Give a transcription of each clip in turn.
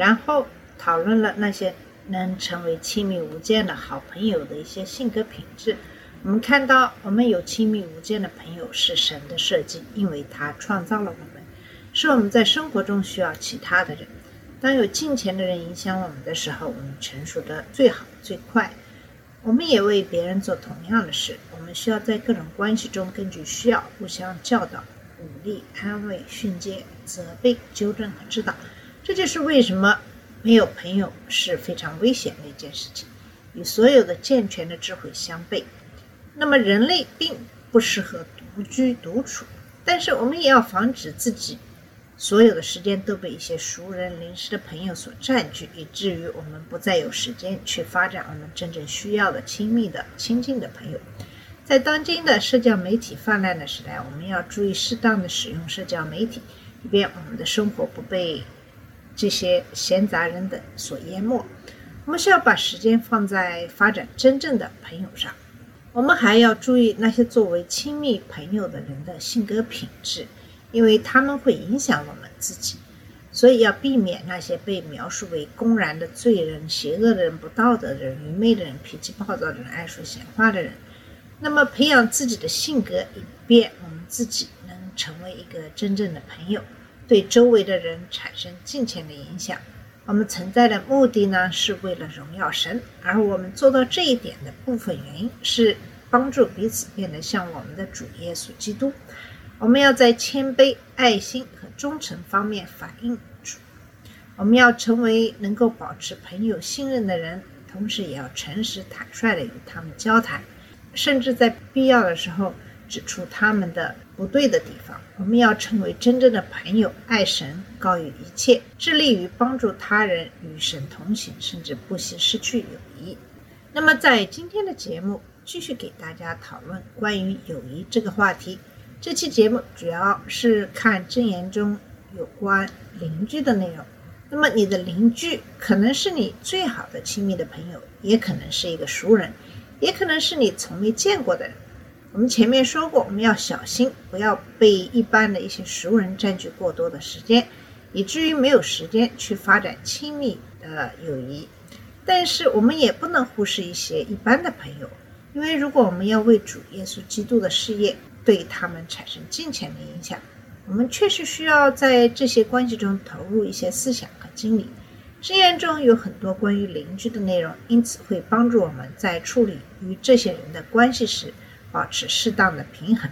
然后讨论了那些能成为亲密无间的好朋友的一些性格品质。我们看到，我们有亲密无间的朋友是神的设计，因为他创造了我们，是我们在生活中需要其他的人。当有金钱的人影响我们的时候，我们成熟的最好最快。我们也为别人做同样的事。我们需要在各种关系中根据需要互相教导、鼓励、安慰、训诫、责备、纠正和指导。这就是为什么没有朋友是非常危险的一件事情，与所有的健全的智慧相悖。那么人类并不适合独居独处，但是我们也要防止自己所有的时间都被一些熟人、临时的朋友所占据，以至于我们不再有时间去发展我们真正需要的亲密的、亲近的朋友。在当今的社交媒体泛滥的时代，我们要注意适当的使用社交媒体，以便我们的生活不被这些闲杂人等所淹没。我们需要把时间放在发展真正的朋友上。我们还要注意那些作为亲密朋友的人的性格品质，因为他们会影响我们自己。所以要避免那些被描述为公然的罪人、邪恶的人、不道德的人、愚昧的人、脾气暴躁的人、爱说闲话的人。那么，培养自己的性格，以便我们自己能成为一个真正的朋友，对周围的人产生金钱的影响。我们存在的目的呢，是为了荣耀神，而我们做到这一点的部分原因是帮助彼此变得像我们的主耶稣基督。我们要在谦卑、爱心和忠诚方面反映主。我们要成为能够保持朋友信任的人，同时也要诚实坦率地与他们交谈，甚至在必要的时候指出他们的不对的地方。我们要成为真正的朋友，爱神高于一切，致力于帮助他人与神同行，甚至不惜失去友谊。那么，在今天的节目继续给大家讨论关于友谊这个话题。这期节目主要是看箴言中有关邻居的内容。那么，你的邻居可能是你最好的亲密的朋友，也可能是一个熟人，也可能是你从没见过的人。我们前面说过，我们要小心，不要被一般的一些熟人占据过多的时间，以至于没有时间去发展亲密的友谊。但是，我们也不能忽视一些一般的朋友，因为如果我们要为主耶稣基督的事业对他们产生金钱的影响，我们确实需要在这些关系中投入一些思想和精力。箴言中有很多关于邻居的内容，因此会帮助我们在处理与这些人的关系时保持适当的平衡。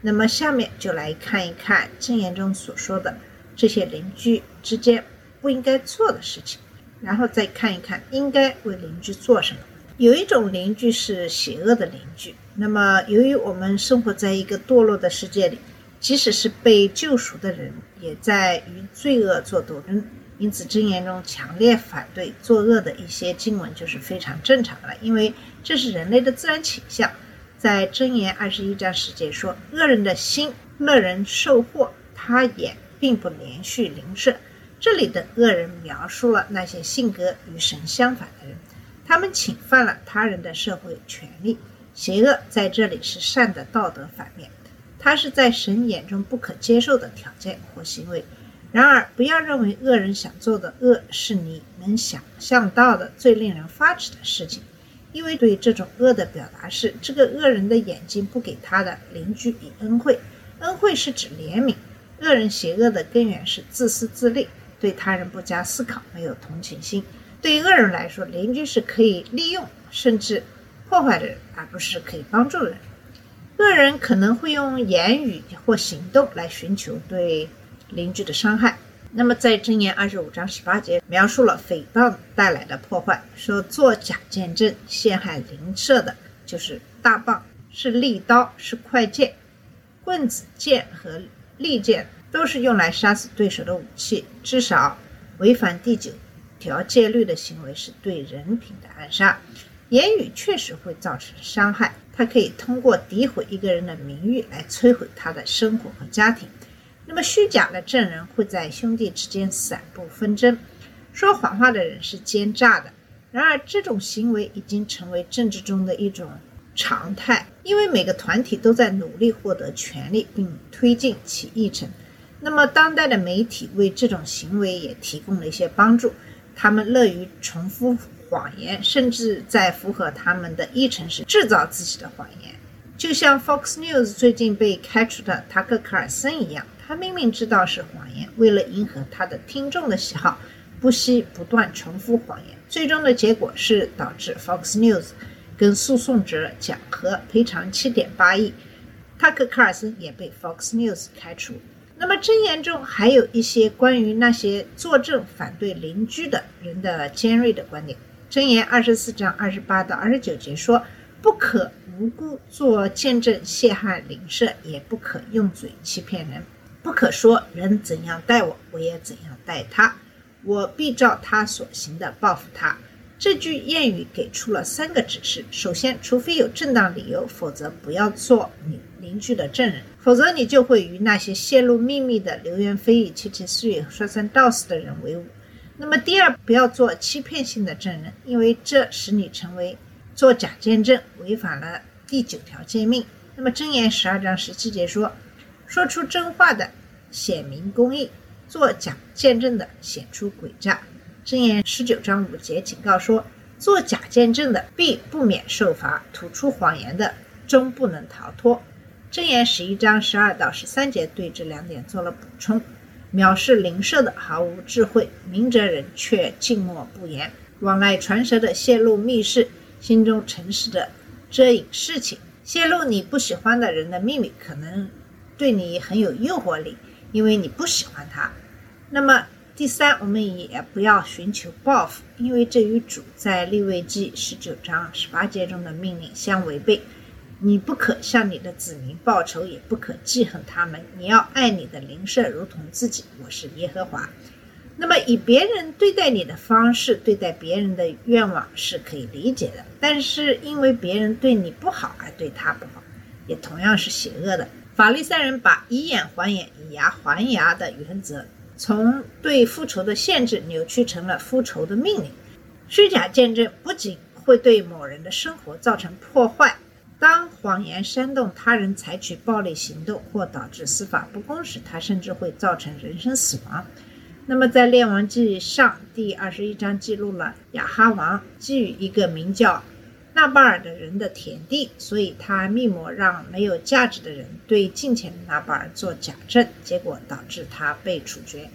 那么，下面就来看一看真言中所说的这些邻居之间不应该做的事情，然后再看一看应该为邻居做什么。有一种邻居是邪恶的邻居。那么，由于我们生活在一个堕落的世界里，即使是被救赎的人，也在与罪恶做斗争。因此，箴言中强烈反对作恶的一些经文就是非常正常的，因为这是人类的自然倾向。在箴言二十一章十节说：“恶人的心乐人受祸，他也并不连续邻舍。”这里的恶人描述了那些性格与神相反的人，他们侵犯了他人的社会权利。邪恶在这里是善的道德反面，它是在神眼中不可接受的条件或行为。然而，不要认为恶人想做的恶是你能想象到的最令人发指的事情，因为对这种恶的表达是：这个恶人的眼睛不给他的邻居以恩惠，恩惠是指怜悯。恶人邪恶的根源是自私自利，对他人不加思考，没有同情心。对于恶人来说，邻居是可以利用甚至破坏的人，而不是可以帮助的人。恶人可能会用言语或行动来寻求对邻居的伤害。那么，在箴言二十五章十八节描述了诽谤带来的破坏，说作假见证陷害邻舍的，就是大棒，是利刀，是快剑，棍子、剑和利剑都是用来杀死对手的武器。至少违反第九条戒律的行为是对人品的暗杀。言语确实会造成伤害，它可以通过诋毁一个人的名誉来摧毁他的生活和家庭。那么，虚假的证人会在兄弟之间散布纷争，说谎话的人是奸诈的。然而，这种行为已经成为政治中的一种常态，因为每个团体都在努力获得权利并推进其议程。那么，当代的媒体为这种行为也提供了一些帮助，他们乐于重复谎言，甚至在符合他们的议程时制造自己的谎言，就像 Fox News 最近被开除的塔克·卡尔森一样。他明明知道是谎言，为了迎合他的听众的喜好，不惜不断重复谎言。最终的结果是导致 Fox News 跟诉讼者讲和，赔偿七点八亿。塔克·卡尔森也被 Fox News 开除。那么箴言中还有一些关于那些作证反对邻居的人的尖锐的观点。箴言二十四章二十八到二十九节说：“不可无辜做见证陷害邻舍，也不可用嘴欺骗人。”不可说人怎样待我，我也怎样待他，我必照他所行的报复他。这句谚语给出了三个指示：首先，除非有正当理由，否则不要做你邻居的证人，否则你就会与那些泄露秘密的流言蜚语、窃窃私语、说三道四的人为伍。那么，第二，不要做欺骗性的证人，因为这使你成为做假见证，违反了第九条诫命。那么，箴言十二章十七节说。说出真话的显明公义，做假见证的显出诡诈。箴言十九章五节警告说：做假见证的必不免受罚，吐出谎言的终不能逃脱。箴言十一章十二到十三节对这两点做了补充，藐视灵舍的毫无智慧，明哲人却静默不言，往来传舌的泄露密室，心中诚实的遮隐事情，泄露你不喜欢的人的秘密，可能。对你很有诱惑力，因为你不喜欢他。那么第三，我们也不要寻求报复，因为这与主在利未记十九章十八节中的命令相违背。你不可向你的子民报仇，也不可记恨他们。你要爱你的邻舍如同自己。我是耶和华。那么以别人对待你的方式对待别人的愿望是可以理解的，但是因为别人对你不好而对他不好，也同样是邪恶的。法利赛人把以眼还眼、以牙还牙的原则，从对复仇的限制扭曲成了复仇的命令。虚假见证不仅会对某人的生活造成破坏，当谎言煽动他人采取暴力行动或导致司法不公时，它甚至会造成人身死亡。那么，在《列王记上》第二十一章记录了亚哈王基于一个名叫。纳巴尔的人的田地，所以他密谋让没有价值的人对近前的纳巴尔做假证，结果导致他被处决。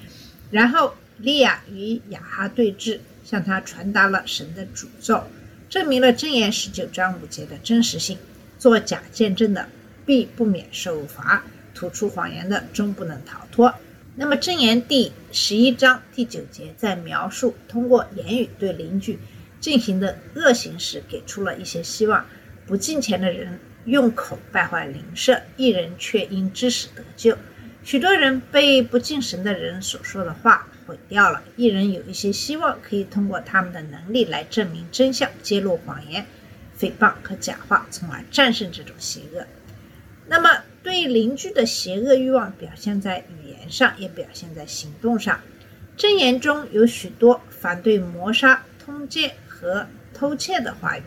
然后利亚与雅哈对峙，向他传达了神的诅咒，证明了箴言十九章五节的真实性。做假见证的必不免受罚，吐出谎言的终不能逃脱。那么箴言第十一章第九节在描述通过言语对邻居。进行的恶行时，给出了一些希望。不敬虔的人用口败坏邻舍，一人却因知识得救。许多人被不敬神的人所说的话毁掉了。一人有一些希望，可以通过他们的能力来证明真相，揭露谎言、诽谤和假话，从而战胜这种邪恶。那么，对邻居的邪恶欲望表现在语言上，也表现在行动上。箴言中有许多反对谋杀、通奸。和偷窃的话语，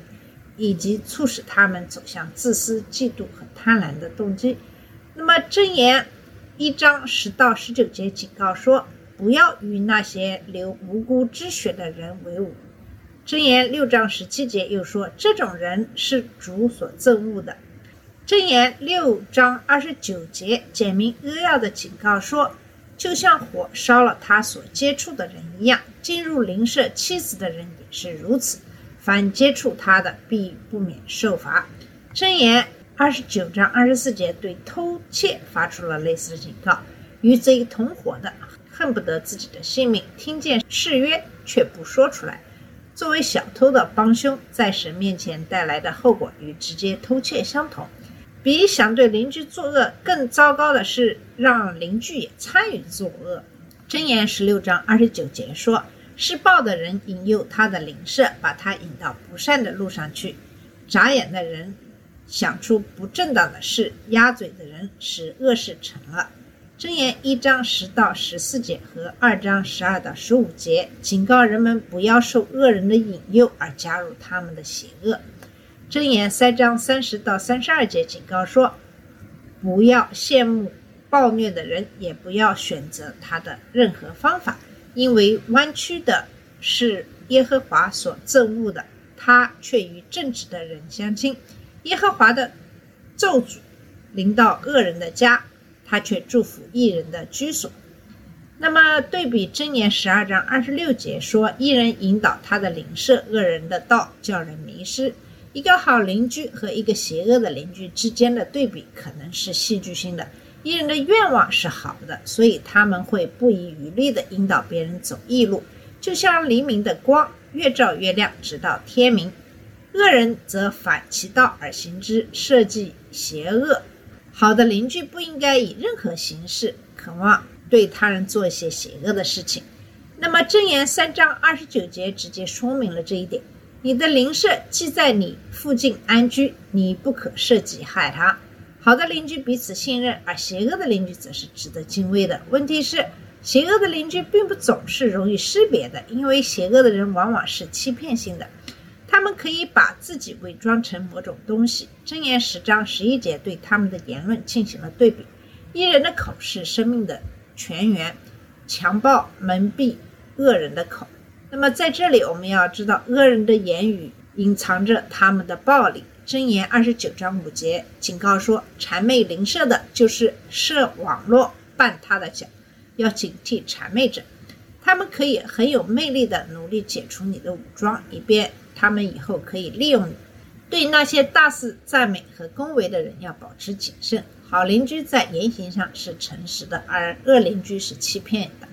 以及促使他们走向自私、嫉妒和贪婪的动机。那么，箴言一章十到十九节警告说，不要与那些流无辜之血的人为伍。箴言六章十七节又说，这种人是主所憎恶的。箴言六章二十九节简明扼要的警告说，就像火烧了他所接触的人一样，进入邻舍妻子的人也。是如此，凡接触他的，必不免受罚。箴言二十九章二十四节对偷窃发出了类似的警告：与贼同伙的，恨不得自己的性命；听见誓约却不说出来。作为小偷的帮凶，在神面前带来的后果与直接偷窃相同。比想对邻居作恶更糟糕的是，让邻居也参与作恶。箴言十六章二十九节说。施暴的人引诱他的邻舍，把他引到不善的路上去；眨眼的人想出不正当的事，鸭嘴的人使恶事成了。箴言一章十到十四节和二章十二到十五节警告人们不要受恶人的引诱而加入他们的邪恶。箴言三章三十到三十二节警告说，不要羡慕暴虐的人，也不要选择他的任何方法，因为弯曲的是耶和华所憎恶的，他却与正直的人相亲。耶和华的咒诅临到恶人的家。他却祝福艺人的居所。那么对比箴言十二章二十六节说，一人引导他的邻舍，恶人的道叫人迷失。一个好邻居和一个邪恶的邻居之间的对比可能是戏剧性的。艺人的愿望是好的，所以他们会不遗余力地引导别人走异路，就像黎明的光，越照越亮，直到天明。恶人则反其道而行之，设计邪恶。好的邻居不应该以任何形式渴望对他人做一些邪恶的事情。那么箴言三章二十九节直接说明了这一点：你的邻舍既在你附近安居，你不可设计害他。好的邻居彼此信任，而邪恶的邻居则是值得敬畏的。问题是，邪恶的邻居并不总是容易识别的，因为邪恶的人往往是欺骗性的。他们可以把自己伪装成某种东西。箴言十章十一节对他们的言论进行了对比：一人的口是生命的泉源，强暴蒙蔽恶人的口。那么在这里，我们要知道，恶人的言语隐藏着他们的暴力。箴言二十九章五节警告说：谄媚邻舍的，就是设网络绊他的脚，要警惕谄媚者。他们可以很有魅力的努力解除你的武装，以便。他们以后可以利用你。对那些大肆赞美和恭维的人要保持谨慎。好邻居在言行上是诚实的，而恶邻居是欺骗的。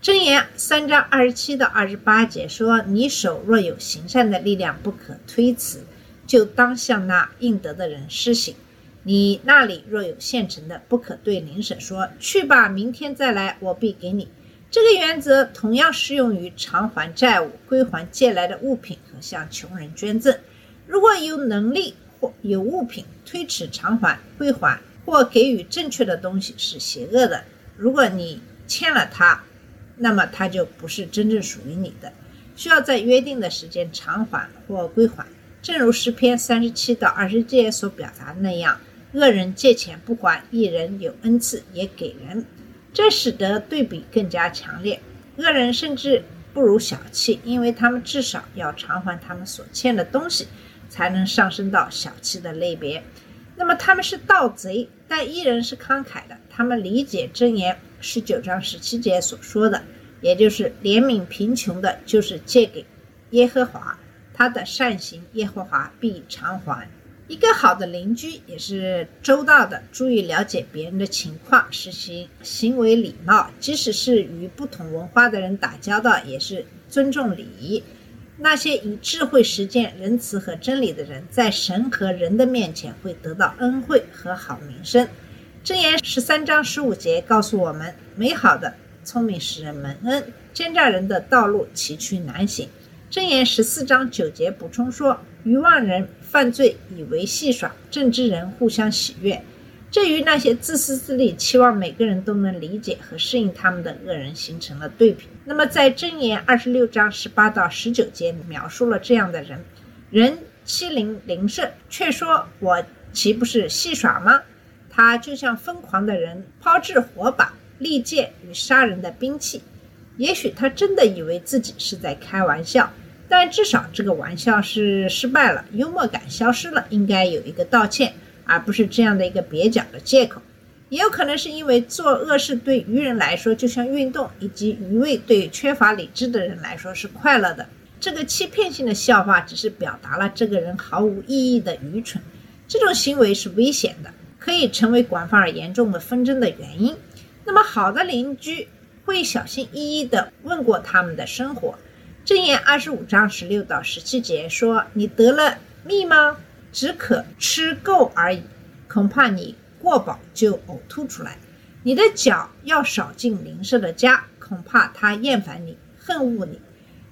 箴言三章二十七到二十八节说：“你手若有行善的力量，不可推辞，就当向那应得的人施行。你那里若有现成的，不可对邻舍说：去吧，明天再来，我必给你。”这个原则同样适用于偿还债务、归还借来的物品和向穷人捐赠。如果有能力或有物品推迟偿还、归还或给予正确的东西是邪恶的。如果你欠了他，那么他就不是真正属于你的，需要在约定的时间偿还或归还。正如诗篇三十七到二十节所表达的那样：恶人借钱不还，一人有恩赐也给人。这使得对比更加强烈。恶人甚至不如小气，因为他们至少要偿还他们所欠的东西，才能上升到小气的类别。那么他们是盗贼，但依然是慷慨的。他们理解箴言十九章十七节所说的，也就是怜悯贫穷的，就是借给耶和华，他的善行耶和华必偿还。一个好的邻居也是周到的，注意了解别人的情况，实行行为礼貌。即使是与不同文化的人打交道，也是尊重礼仪。那些以智慧实践仁慈和真理的人，在神和人的面前会得到恩惠和好名声。箴言十三章十五节告诉我们：美好的聪明使人蒙恩，奸诈人的道路崎岖难行。箴言十四章九节补充说：愚妄人。犯罪以为戏耍，正直人互相喜悦。这与那些自私自利、期望每个人都能理解和适应他们的恶人形成了对比。那么，在箴言二十六章十八到十九节描述了这样的人：人欺凌邻舍，却说我岂不是戏耍吗？他就像疯狂的人，抛掷火把、利剑与杀人的兵器。也许他真的以为自己是在开玩笑。但至少这个玩笑是失败了，幽默感消失了，应该有一个道歉，而不是这样的一个蹩脚的借口。也有可能是因为做恶事对愚人来说就像运动，以及愚昧对缺乏理智的人来说是快乐的。这个欺骗性的笑话只是表达了这个人毫无意义的愚蠢。这种行为是危险的，可以成为广泛而严重的纷争的原因。那么好的邻居会小心翼翼地问过他们的生活。正言二十五章十六到十七节说：“你得了蜜吗？只可吃够而已，恐怕你过饱就呕吐出来。你的脚要少进邻舍的家，恐怕他厌烦你，恨恶你。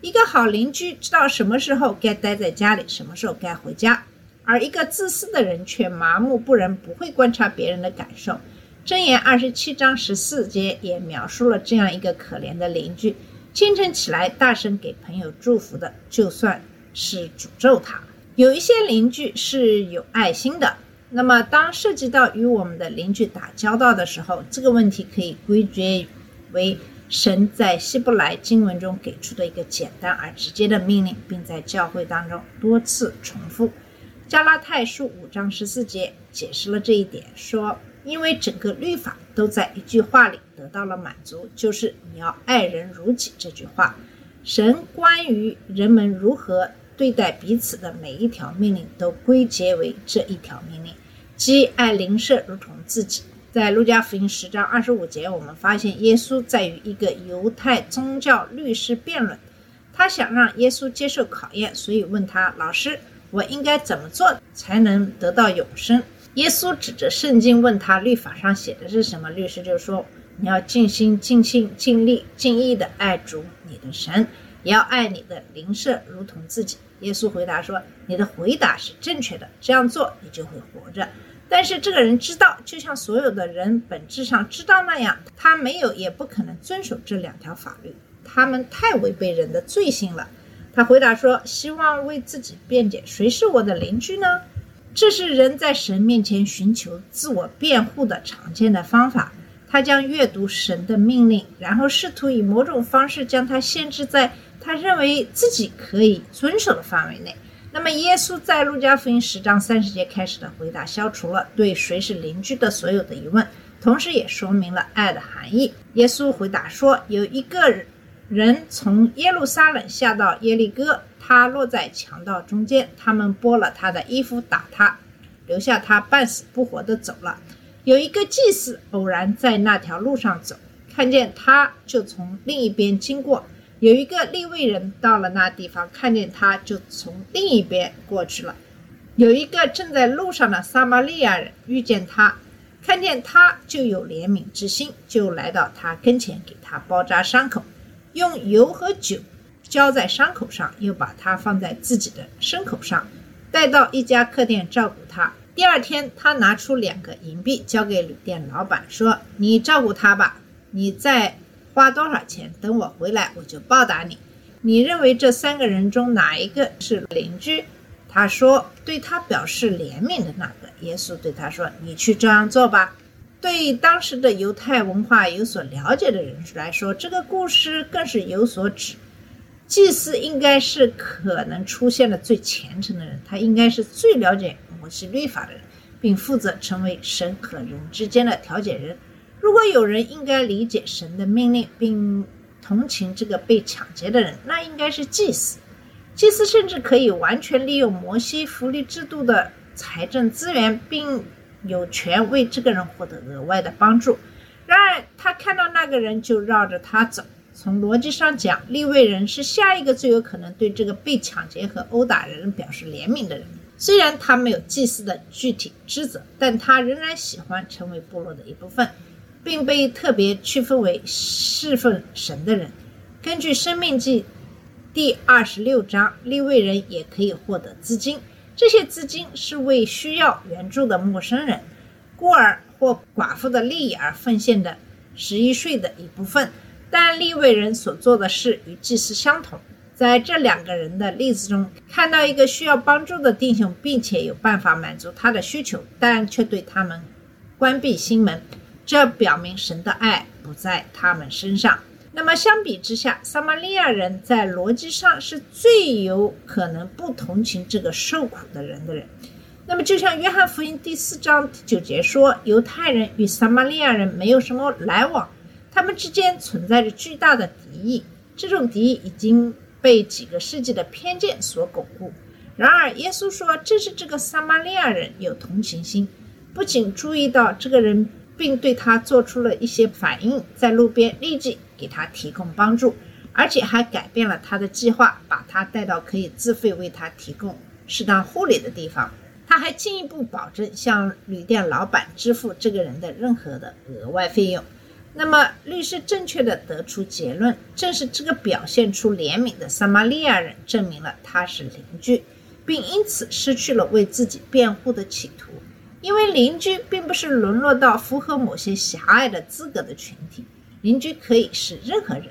一个好邻居知道什么时候该待在家里，什么时候该回家，而一个自私的人却麻木不仁，不会观察别人的感受。箴言二十七章十四节也描述了这样一个可怜的邻居：清晨起来大声给朋友祝福的，就算是诅咒他。有一些邻居是有爱心的。那么，当涉及到与我们的邻居打交道的时候，这个问题可以归结为神在希伯来经文中给出的一个简单而直接的命令，并在教会当中多次重复。加拉太书五章十四节解释了这一点，说：“因为整个律法都在一句话里得到了满足，就是你要爱人如己。”这句话，神关于人们如何对待彼此的每一条命令，都归结为这一条命令，即爱邻舍如同自己。在路加福音十章二十五节，我们发现耶稣在与一个犹太宗教律师辩论，他想让耶稣接受考验，所以问他：“老师，我应该怎么做才能得到永生？”耶稣指着圣经问他：“律法上写的是什么？”律师就说：“你要尽心、尽性、尽力、尽意的爱主你的神，也要爱你的邻舍如同自己。”耶稣回答说：“你的回答是正确的，这样做你就会活着。”但是这个人知道，就像所有的人本质上知道那样，他没有也不可能遵守这两条法律，他们太违背人的罪性了。他回答说：“希望为自己辩解，谁是我的邻居呢？”这是人在神面前寻求自我辩护的常见的方法。他将阅读神的命令，然后试图以某种方式将它限制在他认为自己可以遵守的范围内。那么，耶稣在路加福音十章三十节开始的回答，消除了对谁是邻居的所有的疑问，同时也说明了爱的含义。耶稣回答说：“有一个人从耶路撒冷下到耶利哥，他落在强盗中间，他们剥了他的衣服，打他，留下他半死不活的走了。有一个祭司偶然在那条路上走，看见他，就从另一边经过。”有一个利未人到了那地方，看见他就从另一边过去了。有一个正在路上的撒玛利亚人遇见他，看见他就有怜悯之心，就来到他跟前，给他包扎伤口，用油和酒浇在伤口上，又把它放在自己的牲口上，带到一家客店照顾他。第二天，他拿出两个银币交给旅店老板，说：“你照顾他吧，你再。”花多少钱？等我回来，我就报答你。你认为这三个人中哪一个是邻居？他说：“对他表示怜悯的那个。”耶稣对他说：“你去这样做吧。”对当时的犹太文化有所了解的人来说，这个故事更是有所指。祭司应该是可能出现的最虔诚的人，他应该是最了解摩西律法的人，并负责成为神和人之间的调解人。如果有人应该理解神的命令，并同情这个被抢劫的人，那应该是祭司。祭司甚至可以完全利用摩西福利制度的财政资源，并有权为这个人获得额外的帮助。然而，他看到那个人就绕着他走。从逻辑上讲，利未人是下一个最有可能对这个被抢劫和殴打人表示怜悯的人。虽然他没有祭祀的具体职责，但他仍然喜欢成为部落的一部分。并被特别区分为侍奉神的人。根据《生命记》第二十六章，利未人也可以获得资金，这些资金是为需要援助的陌生人、孤儿或寡妇的利益而奉献的十一税的一部分。但利未人所做的事与祭司相同。在这两个人的例子中，看到一个需要帮助的弟兄，并且有办法满足他的需求，但却对他们关闭心门。这表明神的爱不在他们身上。那么相比之下，撒玛利亚人在逻辑上是最有可能不同情这个受苦的人的人。那么就像约翰福音第四章第九节说，犹太人与撒玛利亚人没有什么来往，他们之间存在着巨大的敌意。这种敌意已经被几个世纪的偏见所巩固。然而，耶稣说，正是这个撒玛利亚人有同情心，不仅注意到这个人。并对他做出了一些反应，在路边立即给他提供帮助，而且还改变了他的计划，把他带到可以自费为他提供适当护理的地方。他还进一步保证向旅店老板支付这个人的任何的额外费用。那么，律师正确的得出结论，正是这个表现出怜悯的撒玛利亚人证明了他是邻居，并因此失去了为自己辩护的企图。因为邻居并不是沦落到符合某些狭隘的资格的群体，邻居可以是任何人。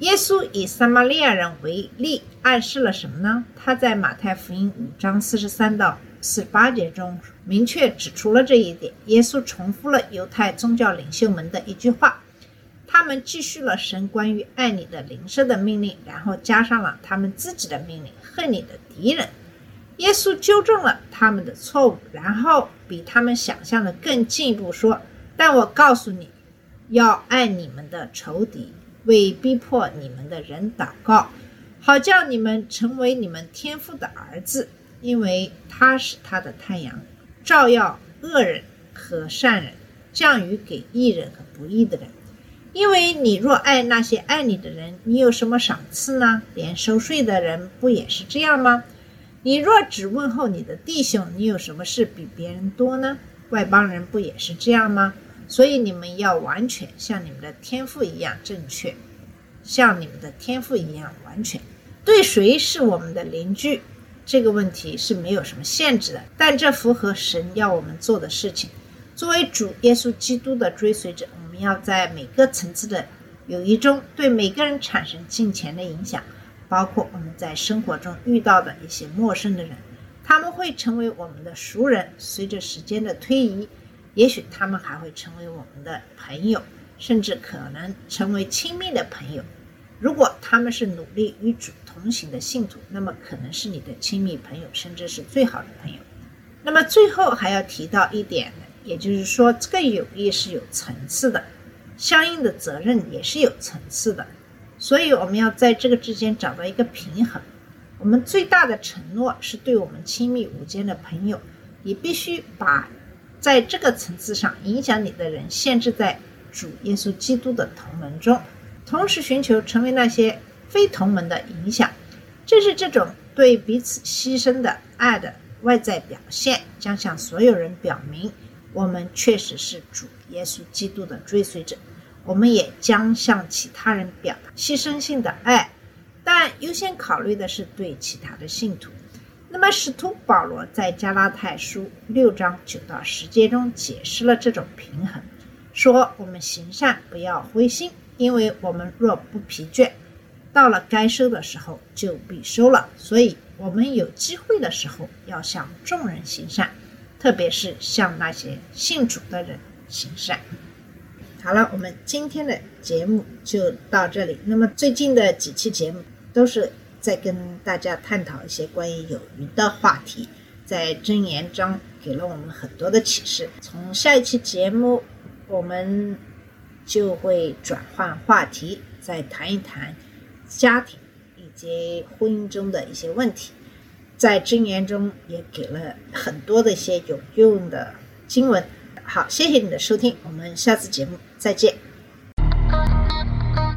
耶稣以撒玛利亚人为例，暗示了什么呢？他在马太福音五章四十三到十八节中明确指出了这一点。耶稣重复了犹太宗教领袖们的一句话，他们继续了神关于爱你的邻舍的命令，然后加上了他们自己的命令：恨你的敌人。耶稣纠正了他们的错误，然后比他们想象的更进一步说：“但我告诉你，要爱你们的仇敌。”为逼迫你们的人祷告，好叫你们成为你们天父的儿子，因为他是他的太阳，照耀恶人和善人，降雨给义人和不义的人。因为你若爱那些爱你的人，你有什么赏赐呢？连收税的人不也是这样吗？你若只问候你的弟兄，你有什么事比别人多呢？外邦人不也是这样吗？所以你们要完全像你们的天赋一样正确，像你们的天赋一样完全。对谁是我们的邻居，这个问题是没有什么限制的，但这符合神要我们做的事情。作为主耶稣基督的追随者，我们要在每个层次的友谊中对每个人产生金钱的影响，包括我们在生活中遇到的一些陌生的人，他们会成为我们的熟人。随着时间的推移。也许他们还会成为我们的朋友，甚至可能成为亲密的朋友。如果他们是努力与主同行的信徒，那么可能是你的亲密朋友，甚至是最好的朋友。那么最后还要提到一点呢，也就是说，这个友谊是有层次的，相应的责任也是有层次的。所以我们要在这个之间找到一个平衡。我们最大的承诺是对我们亲密无间的朋友，你必须把。在这个层次上影响你的人，限制在主耶稣基督的同门中，同时寻求成为那些非同门的影响。正是这种对彼此牺牲的爱的外在表现，将向所有人表明，我们确实是主耶稣基督的追随者。我们也将向其他人表达牺牲性的爱，但优先考虑的是对其他的信徒。那么，使徒保罗在加拉太书六章九到十节中解释了这种平衡，说：“我们行善不要灰心，因为我们若不疲倦，到了该收的时候就必收了。所以，我们有机会的时候要向众人行善，特别是向那些信主的人行善。”好了，我们今天的节目就到这里。那么，最近的几期节目都是。在跟大家探讨一些关于友谊的话题，在箴言中给了我们很多的启示。从下一期节目，我们就会转换话题，再谈一谈家庭以及婚姻中的一些问题。在箴言中也给了很多的一些有用的经文。好，谢谢你的收听，我们下次节目再见。